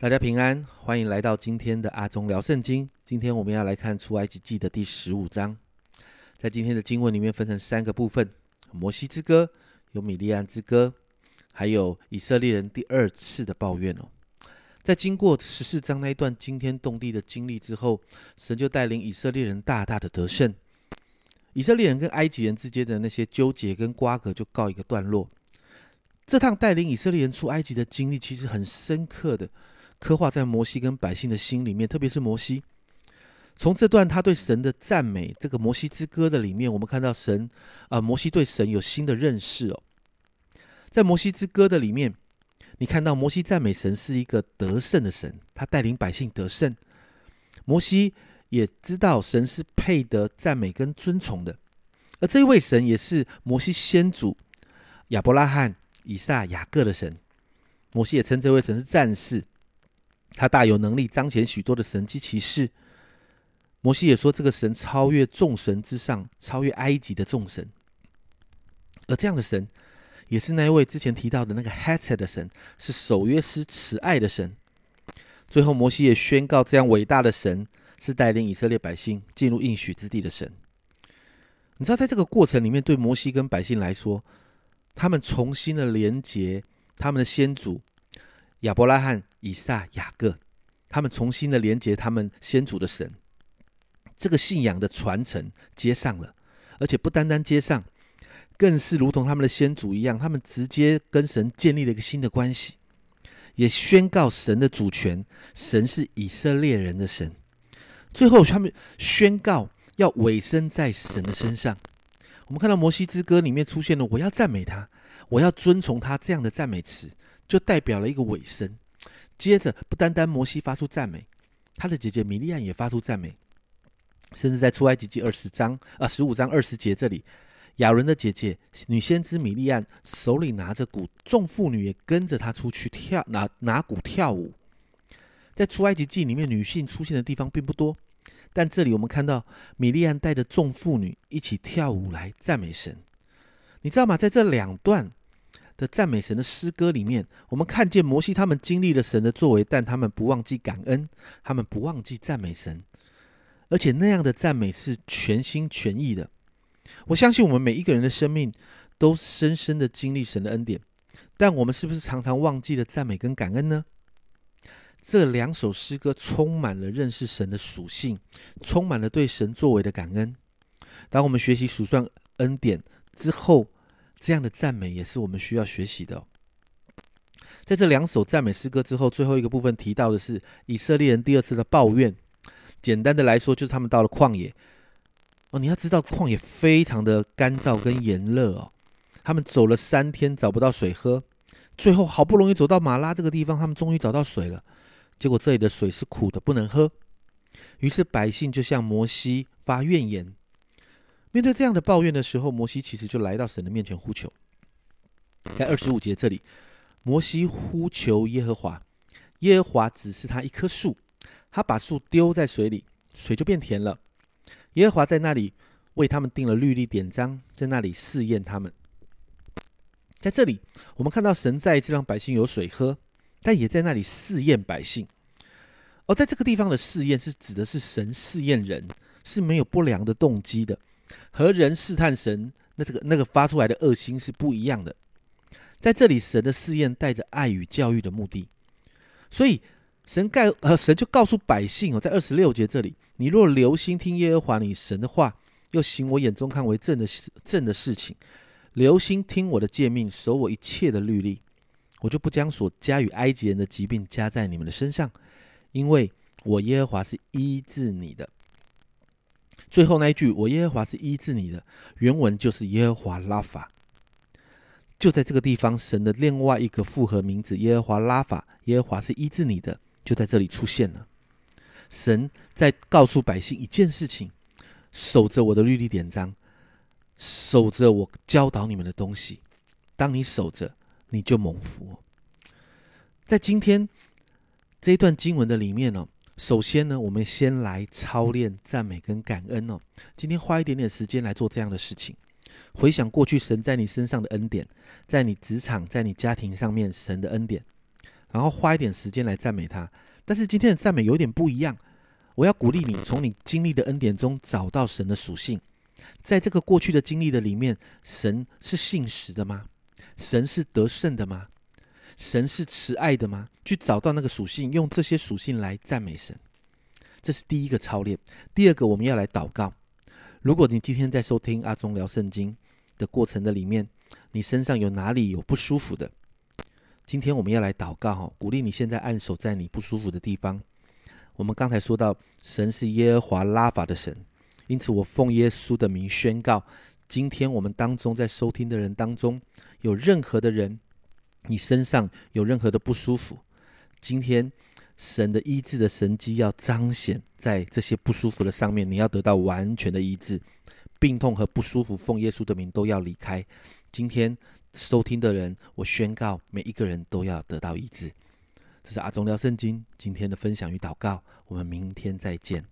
大家平安，欢迎来到今天的阿忠聊圣经。今天我们要来看出埃及记的第十五章。在今天的经文里面分成三个部分：摩西之歌、有米利安之歌，还有以色列人第二次的抱怨哦。在经过十四章那一段惊天动地的经历之后，神就带领以色列人大大的得胜。以色列人跟埃及人之间的那些纠结跟瓜葛就告一个段落。这趟带领以色列人出埃及的经历，其实很深刻的。刻画在摩西跟百姓的心里面，特别是摩西。从这段他对神的赞美，这个摩西之歌的里面，我们看到神啊，摩西对神有新的认识哦。在摩西之歌的里面，你看到摩西赞美神是一个得胜的神，他带领百姓得胜。摩西也知道神是配得赞美跟尊崇的，而这位神也是摩西先祖亚伯拉罕、以撒、雅各的神。摩西也称这位神是战士。他大有能力彰显许多的神迹奇事。摩西也说，这个神超越众神之上，超越埃及的众神。而这样的神，也是那一位之前提到的那个 h a t 的神，是守约师慈爱的神。最后，摩西也宣告，这样伟大的神是带领以色列百姓进入应许之地的神。你知道，在这个过程里面，对摩西跟百姓来说，他们重新的连接他们的先祖。亚伯拉罕、以撒、雅各，他们重新的连接他们先祖的神，这个信仰的传承接上了，而且不单单接上，更是如同他们的先祖一样，他们直接跟神建立了一个新的关系，也宣告神的主权，神是以色列人的神。最后，他们宣告要委身在神的身上。我们看到摩西之歌里面出现了“我要赞美他，我要遵从他”这样的赞美词。就代表了一个尾声。接着，不单单摩西发出赞美，他的姐姐米利安也发出赞美，甚至在出埃及记二十章啊十五章二十节这里，亚伦的姐姐女先知米利安手里拿着鼓，众妇女也跟着她出去跳拿拿鼓跳舞。在出埃及记里面，女性出现的地方并不多，但这里我们看到米利安带着众妇女一起跳舞来赞美神。你知道吗？在这两段。的赞美神的诗歌里面，我们看见摩西他们经历了神的作为，但他们不忘记感恩，他们不忘记赞美神，而且那样的赞美是全心全意的。我相信我们每一个人的生命都深深的经历神的恩典，但我们是不是常常忘记了赞美跟感恩呢？这两首诗歌充满了认识神的属性，充满了对神作为的感恩。当我们学习数算恩典之后，这样的赞美也是我们需要学习的。在这两首赞美诗歌之后，最后一个部分提到的是以色列人第二次的抱怨。简单的来说，就是他们到了旷野。哦，你要知道，旷野非常的干燥跟炎热哦。他们走了三天找不到水喝，最后好不容易走到马拉这个地方，他们终于找到水了。结果这里的水是苦的，不能喝。于是百姓就向摩西发怨言。面对这样的抱怨的时候，摩西其实就来到神的面前呼求。在二十五节这里，摩西呼求耶和华，耶和华指示他一棵树，他把树丢在水里，水就变甜了。耶和华在那里为他们定了律例典章，在那里试验他们。在这里，我们看到神再一次让百姓有水喝，但也在那里试验百姓。而在这个地方的试验，是指的是神试验人，是没有不良的动机的。和人试探神，那这个那个发出来的恶心是不一样的。在这里，神的试验带着爱与教育的目的，所以神告呃神就告诉百姓哦，在二十六节这里，你若留心听耶和华你神的话，又行我眼中看为正的正的事情，留心听我的诫命，守我一切的律例，我就不将所加与埃及人的疾病加在你们的身上，因为我耶和华是医治你的。最后那一句“我耶和华是医治你的”，原文就是耶和华拉法。就在这个地方，神的另外一个复合名字“耶和华拉法”，耶和华是医治你的，就在这里出现了。神在告诉百姓一件事情：守着我的律例典章，守着我教导你们的东西。当你守着，你就蒙福。在今天这一段经文的里面呢。首先呢，我们先来操练赞美跟感恩哦。今天花一点点时间来做这样的事情，回想过去神在你身上的恩典，在你职场、在你家庭上面神的恩典，然后花一点时间来赞美他。但是今天的赞美有点不一样，我要鼓励你从你经历的恩典中找到神的属性。在这个过去的经历的里面，神是信实的吗？神是得胜的吗？神是慈爱的吗？去找到那个属性，用这些属性来赞美神，这是第一个操练。第二个，我们要来祷告。如果你今天在收听阿忠聊圣经的过程的里面，你身上有哪里有不舒服的？今天我们要来祷告哈，鼓励你现在按手在你不舒服的地方。我们刚才说到，神是耶和华拉法的神，因此我奉耶稣的名宣告：今天我们当中在收听的人当中，有任何的人。你身上有任何的不舒服，今天神的医治的神迹要彰显在这些不舒服的上面，你要得到完全的医治，病痛和不舒服，奉耶稣的名都要离开。今天收听的人，我宣告每一个人都要得到医治。这是阿忠聊圣经今天的分享与祷告，我们明天再见。